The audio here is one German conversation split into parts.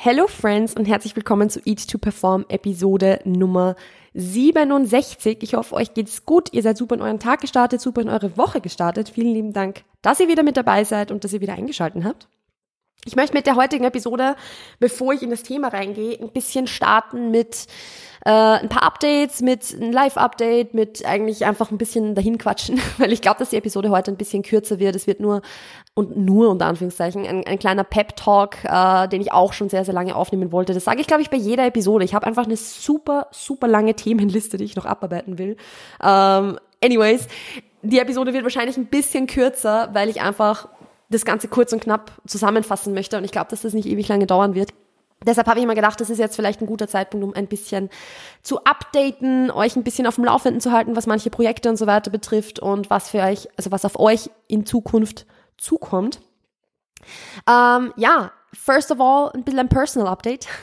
Hello Friends und herzlich willkommen zu Eat to Perform Episode Nummer 67. Ich hoffe, euch geht's gut. Ihr seid super in euren Tag gestartet, super in eure Woche gestartet. Vielen lieben Dank, dass ihr wieder mit dabei seid und dass ihr wieder eingeschaltet habt. Ich möchte mit der heutigen Episode, bevor ich in das Thema reingehe, ein bisschen starten mit äh, ein paar Updates, mit einem Live-Update, mit eigentlich einfach ein bisschen dahin quatschen, weil ich glaube, dass die Episode heute ein bisschen kürzer wird. Es wird nur und nur unter Anführungszeichen ein, ein kleiner Pep-Talk, äh, den ich auch schon sehr, sehr lange aufnehmen wollte. Das sage ich, glaube ich, bei jeder Episode. Ich habe einfach eine super, super lange Themenliste, die ich noch abarbeiten will. Ähm, anyways, die Episode wird wahrscheinlich ein bisschen kürzer, weil ich einfach das Ganze kurz und knapp zusammenfassen möchte und ich glaube, dass das nicht ewig lange dauern wird. Deshalb habe ich immer gedacht, das ist jetzt vielleicht ein guter Zeitpunkt, um ein bisschen zu updaten, euch ein bisschen auf dem Laufenden zu halten, was manche Projekte und so weiter betrifft und was für euch, also was auf euch in Zukunft zukommt. Ähm, ja, first of all, ein bisschen ein Personal Update.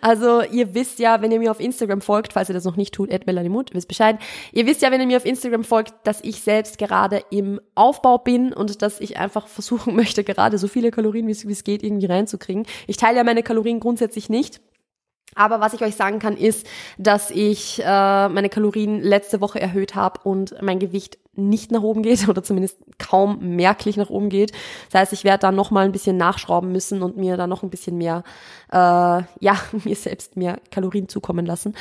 Also ihr wisst ja, wenn ihr mir auf Instagram folgt, falls ihr das noch nicht tut, Ed Melanie Mut, wisst Bescheid. Ihr wisst ja, wenn ihr mir auf Instagram folgt, dass ich selbst gerade im Aufbau bin und dass ich einfach versuchen möchte, gerade so viele Kalorien, wie es geht, irgendwie reinzukriegen. Ich teile ja meine Kalorien grundsätzlich nicht. Aber was ich euch sagen kann, ist, dass ich äh, meine Kalorien letzte Woche erhöht habe und mein Gewicht nicht nach oben geht oder zumindest kaum merklich nach oben geht. Das heißt, ich werde da noch mal ein bisschen nachschrauben müssen und mir da noch ein bisschen mehr, äh, ja, mir selbst mehr Kalorien zukommen lassen.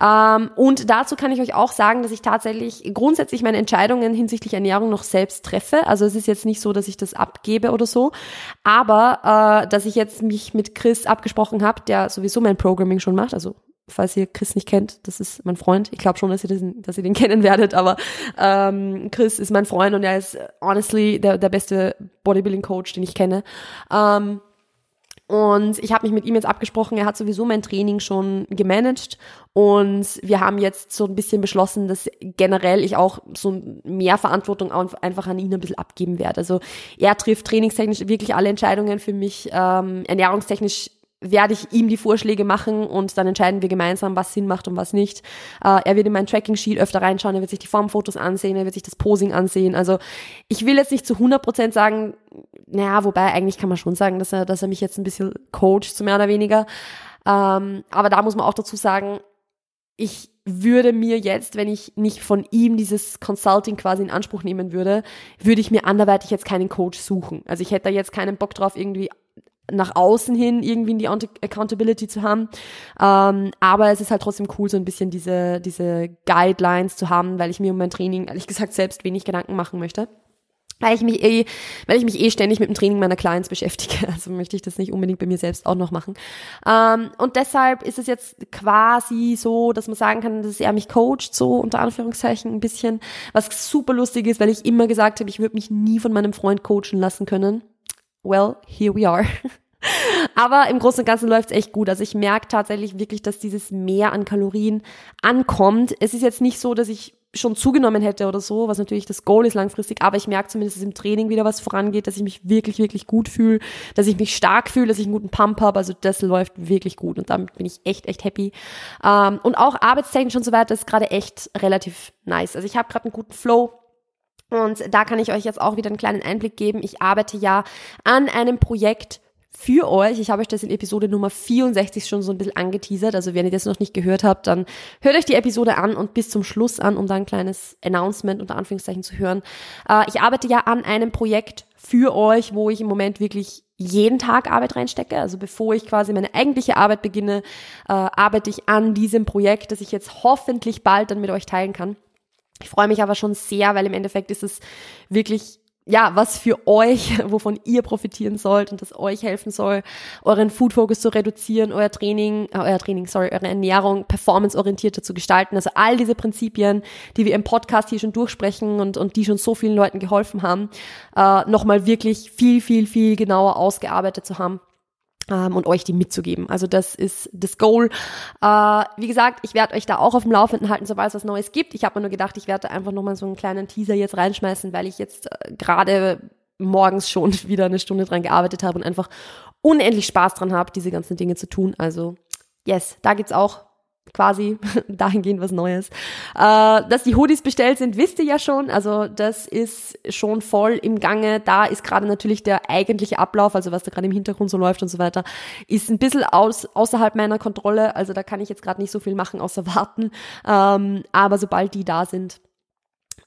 Ähm, und dazu kann ich euch auch sagen, dass ich tatsächlich grundsätzlich meine Entscheidungen hinsichtlich Ernährung noch selbst treffe. Also es ist jetzt nicht so, dass ich das abgebe oder so, aber äh, dass ich jetzt mich mit Chris abgesprochen habe, der sowieso mein Programming schon macht, also falls ihr Chris nicht kennt, das ist mein Freund. Ich glaube schon, dass ihr, den, dass ihr den kennen werdet, aber ähm, Chris ist mein Freund und er ist honestly der, der beste Bodybuilding-Coach, den ich kenne. Ähm, und ich habe mich mit ihm jetzt abgesprochen, er hat sowieso mein Training schon gemanagt und wir haben jetzt so ein bisschen beschlossen, dass generell ich auch so mehr Verantwortung einfach an ihn ein bisschen abgeben werde. Also er trifft trainingstechnisch wirklich alle Entscheidungen für mich, ähm, ernährungstechnisch werde ich ihm die Vorschläge machen und dann entscheiden wir gemeinsam, was Sinn macht und was nicht. Äh, er wird in mein Tracking-Sheet öfter reinschauen, er wird sich die Formfotos ansehen, er wird sich das Posing ansehen. Also ich will jetzt nicht zu 100% sagen, naja, wobei eigentlich kann man schon sagen, dass er, dass er mich jetzt ein bisschen coacht, so mehr oder weniger. Ähm, aber da muss man auch dazu sagen, ich würde mir jetzt, wenn ich nicht von ihm dieses Consulting quasi in Anspruch nehmen würde, würde ich mir anderweitig jetzt keinen Coach suchen. Also ich hätte da jetzt keinen Bock drauf, irgendwie nach außen hin irgendwie in die Accountability zu haben. Ähm, aber es ist halt trotzdem cool, so ein bisschen diese, diese Guidelines zu haben, weil ich mir um mein Training ehrlich gesagt selbst wenig Gedanken machen möchte. Weil ich mich eh, weil ich mich eh ständig mit dem Training meiner Clients beschäftige. Also möchte ich das nicht unbedingt bei mir selbst auch noch machen. Ähm, und deshalb ist es jetzt quasi so, dass man sagen kann, dass er mich coacht, so unter Anführungszeichen ein bisschen. Was super lustig ist, weil ich immer gesagt habe, ich würde mich nie von meinem Freund coachen lassen können well, here we are. Aber im Großen und Ganzen läuft es echt gut. Also ich merke tatsächlich wirklich, dass dieses Mehr an Kalorien ankommt. Es ist jetzt nicht so, dass ich schon zugenommen hätte oder so, was natürlich das Goal ist langfristig, aber ich merke zumindest, dass im Training wieder was vorangeht, dass ich mich wirklich, wirklich gut fühle, dass ich mich stark fühle, dass ich einen guten Pump habe, also das läuft wirklich gut und damit bin ich echt, echt happy. Ähm, und auch arbeitstechnisch und so weiter ist gerade echt relativ nice. Also ich habe gerade einen guten Flow, und da kann ich euch jetzt auch wieder einen kleinen Einblick geben. Ich arbeite ja an einem Projekt für euch. Ich habe euch das in Episode Nummer 64 schon so ein bisschen angeteasert. Also wenn ihr das noch nicht gehört habt, dann hört euch die Episode an und bis zum Schluss an, um da ein kleines Announcement unter Anführungszeichen zu hören. Äh, ich arbeite ja an einem Projekt für euch, wo ich im Moment wirklich jeden Tag Arbeit reinstecke. Also bevor ich quasi meine eigentliche Arbeit beginne, äh, arbeite ich an diesem Projekt, das ich jetzt hoffentlich bald dann mit euch teilen kann. Ich freue mich aber schon sehr, weil im Endeffekt ist es wirklich ja, was für euch, wovon ihr profitieren sollt und das euch helfen soll, euren Food Focus zu reduzieren, euer Training, äh, euer Training, sorry, eure Ernährung performanceorientierter zu gestalten. Also all diese Prinzipien, die wir im Podcast hier schon durchsprechen und, und die schon so vielen Leuten geholfen haben, äh, nochmal wirklich viel, viel, viel genauer ausgearbeitet zu haben und euch die mitzugeben. Also das ist das Goal. Äh, wie gesagt, ich werde euch da auch auf dem Laufenden halten, sobald es was Neues gibt. Ich habe mir nur gedacht, ich werde da einfach nochmal so einen kleinen Teaser jetzt reinschmeißen, weil ich jetzt äh, gerade morgens schon wieder eine Stunde dran gearbeitet habe und einfach unendlich Spaß dran habe, diese ganzen Dinge zu tun. Also yes, da gibt's auch quasi dahingehend was Neues. Äh, dass die Hoodies bestellt sind, wisst ihr ja schon. Also das ist schon voll im Gange. Da ist gerade natürlich der eigentliche Ablauf, also was da gerade im Hintergrund so läuft und so weiter, ist ein bisschen aus, außerhalb meiner Kontrolle. Also da kann ich jetzt gerade nicht so viel machen, außer warten. Ähm, aber sobald die da sind,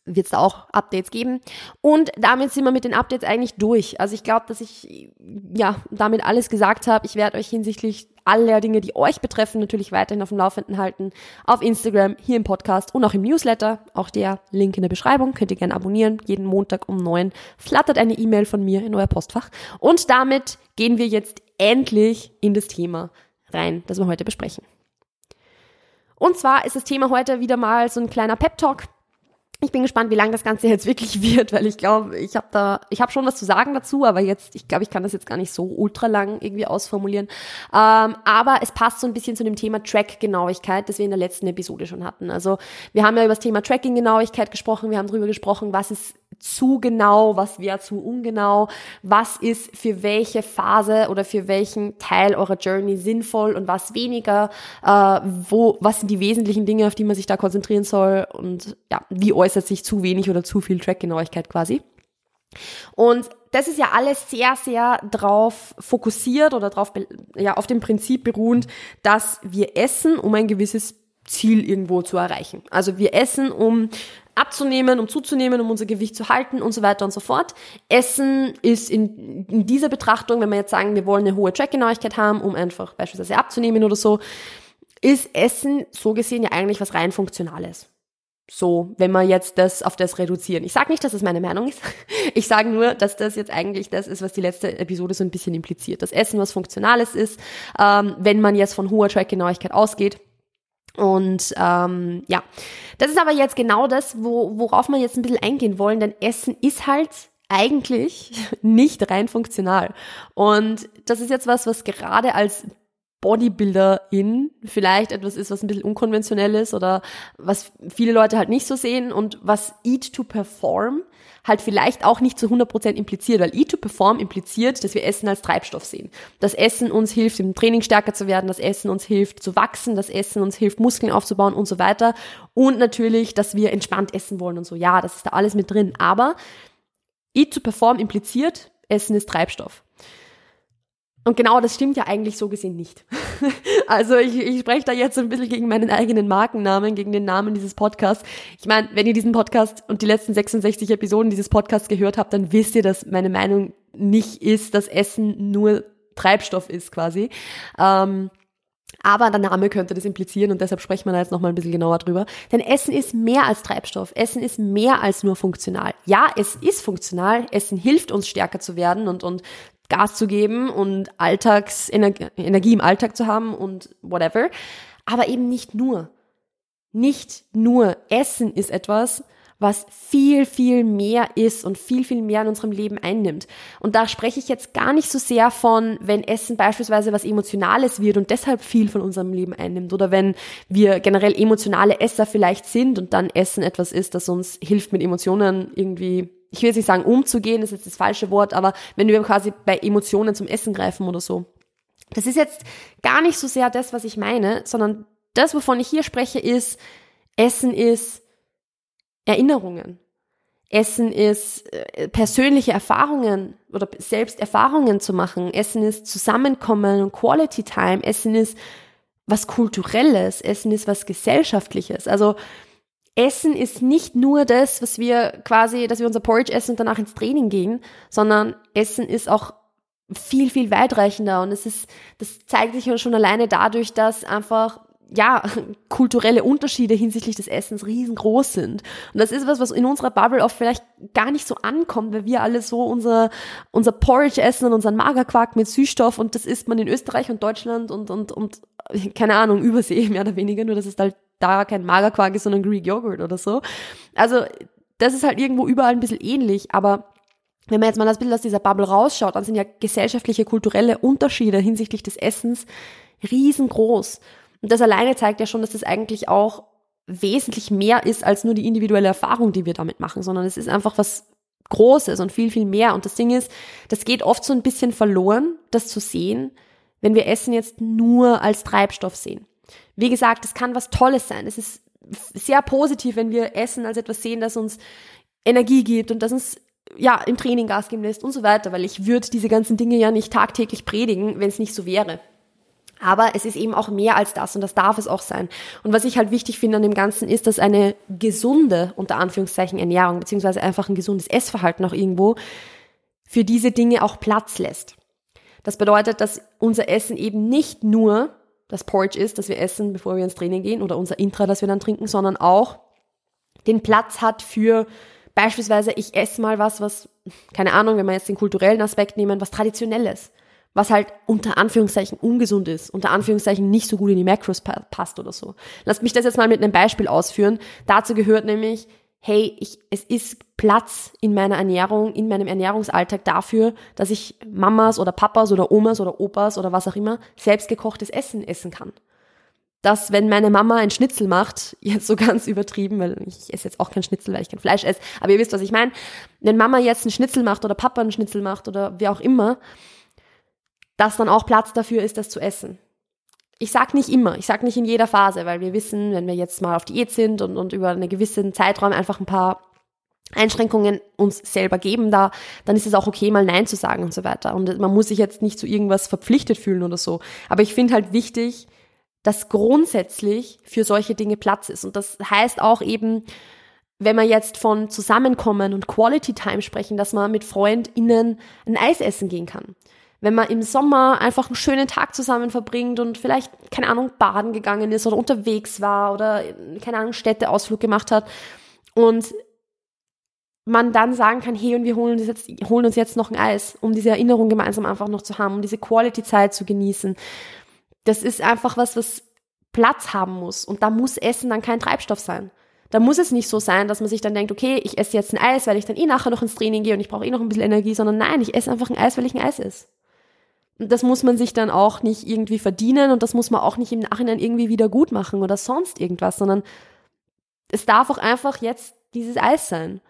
wird es da auch Updates geben. Und damit sind wir mit den Updates eigentlich durch. Also ich glaube, dass ich ja damit alles gesagt habe. Ich werde euch hinsichtlich aller Dinge, die euch betreffen, natürlich weiterhin auf dem Laufenden halten. Auf Instagram, hier im Podcast und auch im Newsletter. Auch der Link in der Beschreibung. Könnt ihr gerne abonnieren. Jeden Montag um neun flattert eine E-Mail von mir in euer Postfach. Und damit gehen wir jetzt endlich in das Thema rein, das wir heute besprechen. Und zwar ist das Thema heute wieder mal so ein kleiner Pep-Talk ich bin gespannt, wie lang das Ganze jetzt wirklich wird, weil ich glaube, ich habe da, ich habe schon was zu sagen dazu, aber jetzt, ich glaube, ich kann das jetzt gar nicht so ultra lang irgendwie ausformulieren. Ähm, aber es passt so ein bisschen zu dem Thema Track-Genauigkeit, das wir in der letzten Episode schon hatten. Also wir haben ja über das Thema Tracking-Genauigkeit gesprochen, wir haben darüber gesprochen, was ist zu genau, was wäre zu ungenau, was ist für welche Phase oder für welchen Teil eurer Journey sinnvoll und was weniger, äh, wo, was sind die wesentlichen Dinge, auf die man sich da konzentrieren soll und ja, wie äußert sich zu wenig oder zu viel Trackgenauigkeit quasi. Und das ist ja alles sehr, sehr drauf fokussiert oder drauf, ja, auf dem Prinzip beruhend, dass wir essen, um ein gewisses Ziel irgendwo zu erreichen. Also wir essen, um abzunehmen, um zuzunehmen, um unser Gewicht zu halten und so weiter und so fort. Essen ist in, in dieser Betrachtung, wenn wir jetzt sagen, wir wollen eine hohe Trackgenauigkeit haben, um einfach beispielsweise abzunehmen oder so, ist Essen so gesehen ja eigentlich was rein Funktionales. So, wenn wir jetzt das auf das reduzieren. Ich sage nicht, dass das meine Meinung ist. Ich sage nur, dass das jetzt eigentlich das ist, was die letzte Episode so ein bisschen impliziert. Das Essen was Funktionales ist, ähm, wenn man jetzt von hoher Trackgenauigkeit ausgeht und ähm, ja, das ist aber jetzt genau das, wo, worauf wir jetzt ein bisschen eingehen wollen, denn Essen ist halt eigentlich nicht rein funktional. Und das ist jetzt was, was gerade als Bodybuilderin vielleicht etwas ist, was ein bisschen unkonventionell ist oder was viele Leute halt nicht so sehen und was Eat to Perform halt vielleicht auch nicht zu 100% impliziert, weil Eat to Perform impliziert, dass wir Essen als Treibstoff sehen. Das Essen uns hilft, im Training stärker zu werden, das Essen uns hilft zu wachsen, das Essen uns hilft, Muskeln aufzubauen und so weiter. Und natürlich, dass wir entspannt essen wollen und so. Ja, das ist da alles mit drin. Aber Eat to Perform impliziert, Essen ist Treibstoff. Und genau das stimmt ja eigentlich so gesehen nicht. also ich, ich spreche da jetzt ein bisschen gegen meinen eigenen Markennamen, gegen den Namen dieses Podcasts. Ich meine, wenn ihr diesen Podcast und die letzten 66 Episoden dieses Podcasts gehört habt, dann wisst ihr, dass meine Meinung nicht ist, dass Essen nur Treibstoff ist quasi. Ähm, aber der Name könnte das implizieren und deshalb sprechen wir da jetzt nochmal ein bisschen genauer drüber. Denn Essen ist mehr als Treibstoff. Essen ist mehr als nur funktional. Ja, es ist funktional. Essen hilft uns stärker zu werden und, und Gas zu geben und Alltagsenergie im Alltag zu haben und whatever. Aber eben nicht nur. Nicht nur. Essen ist etwas, was viel, viel mehr ist und viel, viel mehr in unserem Leben einnimmt. Und da spreche ich jetzt gar nicht so sehr von, wenn Essen beispielsweise was Emotionales wird und deshalb viel von unserem Leben einnimmt oder wenn wir generell emotionale Esser vielleicht sind und dann Essen etwas ist, das uns hilft, mit Emotionen irgendwie ich will jetzt nicht sagen umzugehen, ist jetzt das falsche Wort, aber wenn wir quasi bei Emotionen zum Essen greifen oder so. Das ist jetzt gar nicht so sehr das, was ich meine, sondern das, wovon ich hier spreche, ist, Essen ist Erinnerungen. Essen ist äh, persönliche Erfahrungen oder selbst Erfahrungen zu machen. Essen ist Zusammenkommen und Quality Time. Essen ist was Kulturelles. Essen ist was Gesellschaftliches. Also Essen ist nicht nur das, was wir quasi, dass wir unser Porridge essen und danach ins Training gehen, sondern Essen ist auch viel, viel weitreichender. Und es ist, das zeigt sich schon alleine dadurch, dass einfach ja, kulturelle Unterschiede hinsichtlich des Essens riesengroß sind. Und das ist was, was in unserer Bubble oft vielleicht gar nicht so ankommt, weil wir alle so unser, unser Porridge essen und unseren Magerquark mit Süßstoff und das isst man in Österreich und Deutschland und, und, und, keine Ahnung, Übersee mehr oder weniger, nur dass es halt da kein Magerquark ist, sondern Greek Yogurt oder so. Also das ist halt irgendwo überall ein bisschen ähnlich, aber wenn man jetzt mal das Bild aus dieser Bubble rausschaut, dann sind ja gesellschaftliche, kulturelle Unterschiede hinsichtlich des Essens riesengroß. Und das alleine zeigt ja schon, dass das eigentlich auch wesentlich mehr ist als nur die individuelle Erfahrung, die wir damit machen, sondern es ist einfach was Großes und viel, viel mehr. Und das Ding ist, das geht oft so ein bisschen verloren, das zu sehen, wenn wir Essen jetzt nur als Treibstoff sehen. Wie gesagt, es kann was Tolles sein. Es ist sehr positiv, wenn wir Essen als etwas sehen, das uns Energie gibt und das uns ja im Training Gas geben lässt und so weiter, weil ich würde diese ganzen Dinge ja nicht tagtäglich predigen, wenn es nicht so wäre. Aber es ist eben auch mehr als das und das darf es auch sein. Und was ich halt wichtig finde an dem Ganzen ist, dass eine gesunde, unter Anführungszeichen, Ernährung, beziehungsweise einfach ein gesundes Essverhalten auch irgendwo für diese Dinge auch Platz lässt. Das bedeutet, dass unser Essen eben nicht nur das Porridge ist, das wir essen, bevor wir ins Training gehen, oder unser Intra, das wir dann trinken, sondern auch den Platz hat für beispielsweise, ich esse mal was, was, keine Ahnung, wenn wir jetzt den kulturellen Aspekt nehmen, was Traditionelles was halt unter Anführungszeichen ungesund ist, unter Anführungszeichen nicht so gut in die Macros passt oder so. Lasst mich das jetzt mal mit einem Beispiel ausführen. Dazu gehört nämlich, hey, ich, es ist Platz in meiner Ernährung, in meinem Ernährungsalltag dafür, dass ich Mamas oder Papas oder Omas oder Opas oder was auch immer selbstgekochtes Essen essen kann. Dass, wenn meine Mama ein Schnitzel macht, jetzt so ganz übertrieben, weil ich esse jetzt auch kein Schnitzel, weil ich kein Fleisch esse, aber ihr wisst, was ich meine. Wenn Mama jetzt ein Schnitzel macht oder Papa ein Schnitzel macht oder wer auch immer, dass dann auch Platz dafür ist, das zu essen. Ich sag nicht immer, ich sag nicht in jeder Phase, weil wir wissen, wenn wir jetzt mal auf Diät sind und, und über einen gewissen Zeitraum einfach ein paar Einschränkungen uns selber geben da, dann ist es auch okay, mal Nein zu sagen und so weiter. Und man muss sich jetzt nicht zu irgendwas verpflichtet fühlen oder so. Aber ich finde halt wichtig, dass grundsätzlich für solche Dinge Platz ist. Und das heißt auch eben, wenn wir jetzt von Zusammenkommen und Quality Time sprechen, dass man mit FreundInnen ein Eis essen gehen kann wenn man im Sommer einfach einen schönen Tag zusammen verbringt und vielleicht, keine Ahnung, baden gegangen ist oder unterwegs war oder, keine Ahnung, Städteausflug gemacht hat und man dann sagen kann, hey, und wir holen uns jetzt, holen uns jetzt noch ein Eis, um diese Erinnerung gemeinsam einfach noch zu haben, um diese Quality-Zeit zu genießen. Das ist einfach was, was Platz haben muss. Und da muss Essen dann kein Treibstoff sein. Da muss es nicht so sein, dass man sich dann denkt, okay, ich esse jetzt ein Eis, weil ich dann eh nachher noch ins Training gehe und ich brauche eh noch ein bisschen Energie, sondern nein, ich esse einfach ein Eis, weil ich ein Eis esse das muss man sich dann auch nicht irgendwie verdienen und das muss man auch nicht im Nachhinein irgendwie wieder gut machen oder sonst irgendwas, sondern es darf auch einfach jetzt dieses Eis sein.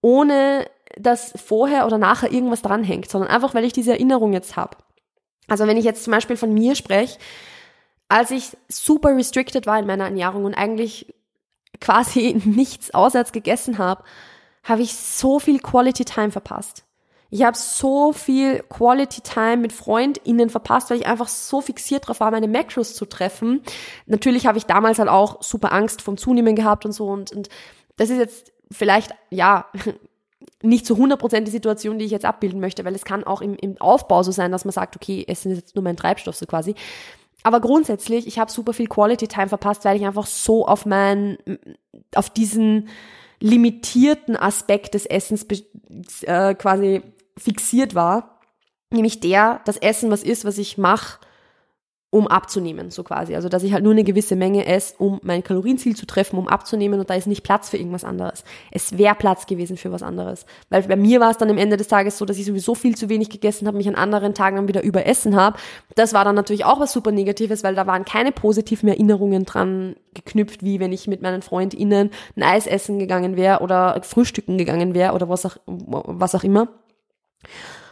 Ohne dass vorher oder nachher irgendwas dranhängt, sondern einfach, weil ich diese Erinnerung jetzt habe. Also wenn ich jetzt zum Beispiel von mir spreche, als ich super restricted war in meiner Ernährung und eigentlich quasi nichts auswärts gegessen habe, habe ich so viel Quality Time verpasst. Ich habe so viel Quality Time mit FreundInnen verpasst, weil ich einfach so fixiert darauf war, meine Macros zu treffen. Natürlich habe ich damals halt auch super Angst vom Zunehmen gehabt und so und, und das ist jetzt vielleicht, ja, nicht zu 100% die Situation, die ich jetzt abbilden möchte, weil es kann auch im, im Aufbau so sein, dass man sagt, okay, Essen ist jetzt nur mein Treibstoff so quasi. Aber grundsätzlich, ich habe super viel Quality Time verpasst, weil ich einfach so auf mein, auf diesen limitierten Aspekt des Essens äh, quasi fixiert war, nämlich der, das Essen was ist, was ich mache, um abzunehmen, so quasi. Also, dass ich halt nur eine gewisse Menge esse, um mein Kalorienziel zu treffen, um abzunehmen und da ist nicht Platz für irgendwas anderes. Es wäre Platz gewesen für was anderes. Weil bei mir war es dann am Ende des Tages so, dass ich sowieso viel zu wenig gegessen habe, mich an anderen Tagen dann wieder überessen habe. Das war dann natürlich auch was super Negatives, weil da waren keine positiven Erinnerungen dran geknüpft, wie wenn ich mit meinen FreundInnen ein Eis essen gegangen wäre oder frühstücken gegangen wäre oder was auch, was auch immer.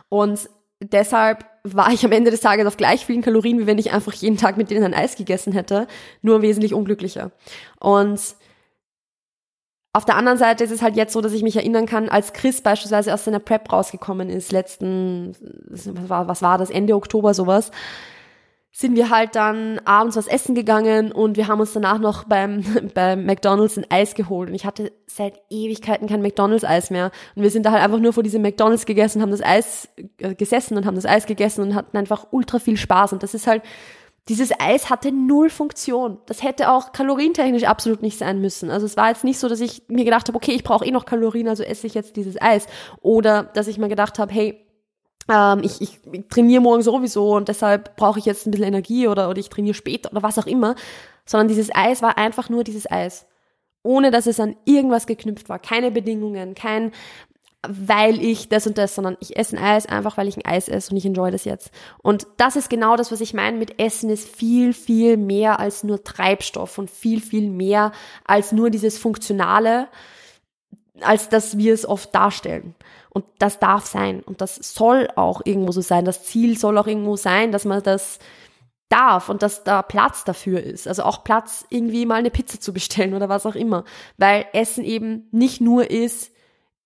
Und deshalb war ich am Ende des Tages auf gleich vielen Kalorien, wie wenn ich einfach jeden Tag mit denen ein Eis gegessen hätte, nur wesentlich unglücklicher. Und auf der anderen Seite ist es halt jetzt so, dass ich mich erinnern kann, als Chris beispielsweise aus seiner Prep rausgekommen ist, letzten, was war, was war das, Ende Oktober sowas, sind wir halt dann abends was essen gegangen und wir haben uns danach noch beim, beim McDonalds ein Eis geholt. Und ich hatte seit Ewigkeiten kein McDonalds-Eis mehr. Und wir sind da halt einfach nur vor diesem McDonalds gegessen, haben das Eis äh, gesessen und haben das Eis gegessen und hatten einfach ultra viel Spaß. Und das ist halt, dieses Eis hatte null Funktion. Das hätte auch kalorientechnisch absolut nicht sein müssen. Also es war jetzt nicht so, dass ich mir gedacht habe, okay, ich brauche eh noch Kalorien, also esse ich jetzt dieses Eis. Oder dass ich mir gedacht habe, hey, ähm, ich, ich, ich trainiere morgen sowieso und deshalb brauche ich jetzt ein bisschen Energie oder, oder ich trainiere später oder was auch immer, sondern dieses Eis war einfach nur dieses Eis. Ohne dass es an irgendwas geknüpft war. Keine Bedingungen, kein weil ich das und das, sondern ich esse ein Eis einfach, weil ich ein Eis esse und ich enjoy das jetzt. Und das ist genau das, was ich meine mit Essen ist viel, viel mehr als nur Treibstoff und viel, viel mehr als nur dieses Funktionale, als dass wir es oft darstellen. Und das darf sein. Und das soll auch irgendwo so sein. Das Ziel soll auch irgendwo sein, dass man das darf und dass da Platz dafür ist. Also auch Platz, irgendwie mal eine Pizza zu bestellen oder was auch immer. Weil Essen eben nicht nur ist,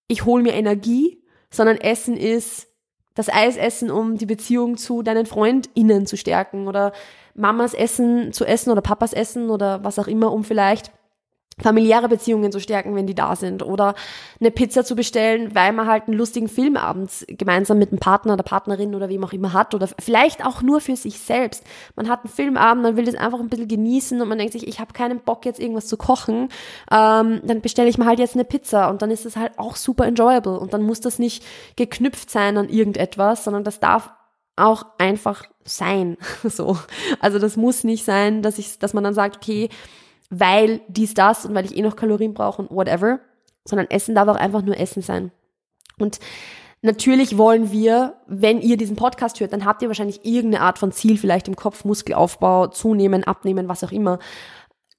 ich hole mir Energie, sondern Essen ist das Eis essen, um die Beziehung zu deinen FreundInnen zu stärken oder Mamas Essen zu essen oder Papas Essen oder was auch immer, um vielleicht familiäre Beziehungen zu stärken, wenn die da sind. Oder eine Pizza zu bestellen, weil man halt einen lustigen Filmabend gemeinsam mit einem Partner oder Partnerin oder wem auch immer hat. Oder vielleicht auch nur für sich selbst. Man hat einen Filmabend, man will das einfach ein bisschen genießen und man denkt sich, ich habe keinen Bock jetzt irgendwas zu kochen. Ähm, dann bestelle ich mir halt jetzt eine Pizza und dann ist es halt auch super enjoyable. Und dann muss das nicht geknüpft sein an irgendetwas, sondern das darf auch einfach sein. so. Also das muss nicht sein, dass ich, dass man dann sagt, okay, weil dies, das und weil ich eh noch Kalorien brauche und whatever, sondern Essen darf auch einfach nur Essen sein. Und natürlich wollen wir, wenn ihr diesen Podcast hört, dann habt ihr wahrscheinlich irgendeine Art von Ziel vielleicht im Kopf, Muskelaufbau, zunehmen, abnehmen, was auch immer.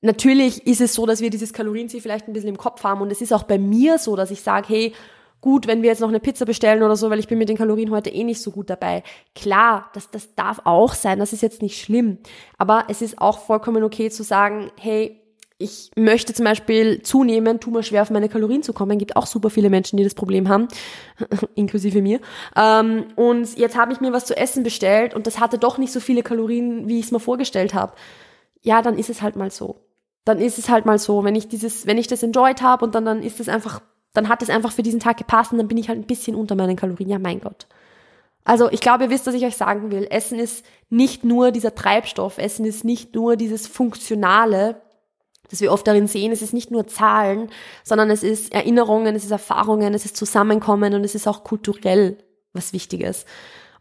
Natürlich ist es so, dass wir dieses Kalorienziel vielleicht ein bisschen im Kopf haben und es ist auch bei mir so, dass ich sage, hey, gut, wenn wir jetzt noch eine Pizza bestellen oder so, weil ich bin mit den Kalorien heute eh nicht so gut dabei. Klar, das, das darf auch sein, das ist jetzt nicht schlimm. Aber es ist auch vollkommen okay zu sagen, hey, ich möchte zum Beispiel zunehmen, tu mir schwer auf meine Kalorien zu kommen. Gibt auch super viele Menschen, die das Problem haben, inklusive mir. Ähm, und jetzt habe ich mir was zu essen bestellt und das hatte doch nicht so viele Kalorien, wie ich es mir vorgestellt habe. Ja, dann ist es halt mal so. Dann ist es halt mal so, wenn ich dieses, wenn ich das enjoyed habe und dann dann ist es einfach, dann hat es einfach für diesen Tag gepasst und dann bin ich halt ein bisschen unter meinen Kalorien. Ja, mein Gott. Also ich glaube, ihr wisst, was ich euch sagen will. Essen ist nicht nur dieser Treibstoff, Essen ist nicht nur dieses Funktionale, dass wir oft darin sehen, es ist nicht nur Zahlen, sondern es ist Erinnerungen, es ist Erfahrungen, es ist Zusammenkommen und es ist auch kulturell was Wichtiges.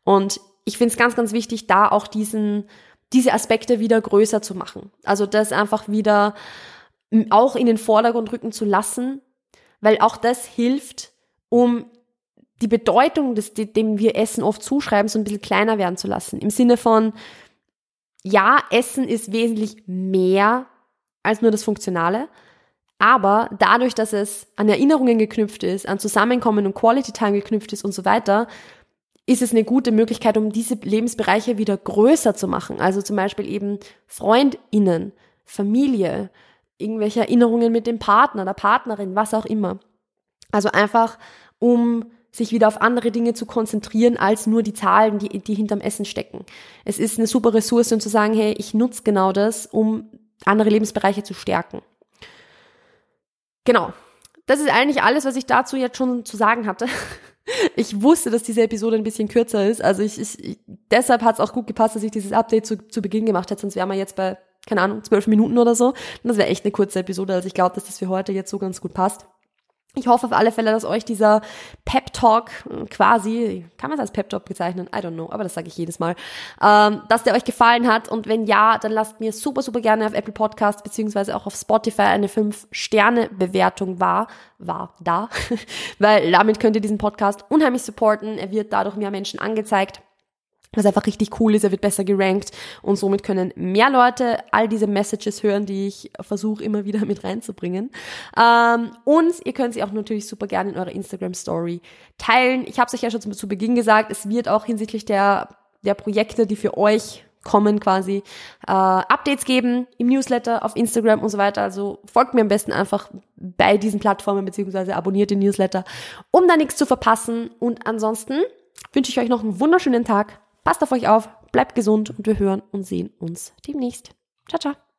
Und ich finde es ganz, ganz wichtig, da auch diesen, diese Aspekte wieder größer zu machen. Also das einfach wieder auch in den Vordergrund rücken zu lassen, weil auch das hilft, um die Bedeutung, des, dem wir Essen oft zuschreiben, so ein bisschen kleiner werden zu lassen. Im Sinne von, ja, Essen ist wesentlich mehr als nur das Funktionale. Aber dadurch, dass es an Erinnerungen geknüpft ist, an Zusammenkommen und Quality Time geknüpft ist und so weiter, ist es eine gute Möglichkeit, um diese Lebensbereiche wieder größer zu machen. Also zum Beispiel eben FreundInnen, Familie, irgendwelche Erinnerungen mit dem Partner, der Partnerin, was auch immer. Also einfach, um sich wieder auf andere Dinge zu konzentrieren, als nur die Zahlen, die, die hinterm Essen stecken. Es ist eine super Ressource, um zu sagen, hey, ich nutze genau das, um andere Lebensbereiche zu stärken. Genau. Das ist eigentlich alles, was ich dazu jetzt schon zu sagen hatte. Ich wusste, dass diese Episode ein bisschen kürzer ist. Also ich, ich deshalb hat es auch gut gepasst, dass ich dieses Update zu, zu Beginn gemacht hätte, sonst wären wir jetzt bei, keine Ahnung, zwölf Minuten oder so. Und das wäre echt eine kurze Episode. Also ich glaube, dass das für heute jetzt so ganz gut passt. Ich hoffe auf alle Fälle, dass euch dieser Pep Talk äh, quasi, kann man es als Pep Talk bezeichnen? I don't know, aber das sage ich jedes Mal, ähm, dass der euch gefallen hat und wenn ja, dann lasst mir super, super gerne auf Apple Podcast beziehungsweise auch auf Spotify eine 5-Sterne-Bewertung war, war da, weil damit könnt ihr diesen Podcast unheimlich supporten, er wird dadurch mehr Menschen angezeigt was einfach richtig cool ist, er wird besser gerankt und somit können mehr Leute all diese Messages hören, die ich versuche immer wieder mit reinzubringen. Ähm, und ihr könnt sie auch natürlich super gerne in eurer Instagram Story teilen. Ich habe es euch ja schon zu, Beginn gesagt, es wird auch hinsichtlich der, der Projekte, die für euch kommen quasi, äh, Updates geben im Newsletter, auf Instagram und so weiter. Also folgt mir am besten einfach bei diesen Plattformen beziehungsweise abonniert den Newsletter, um da nichts zu verpassen. Und ansonsten wünsche ich euch noch einen wunderschönen Tag Passt auf euch auf, bleibt gesund und wir hören und sehen uns demnächst. Ciao, ciao.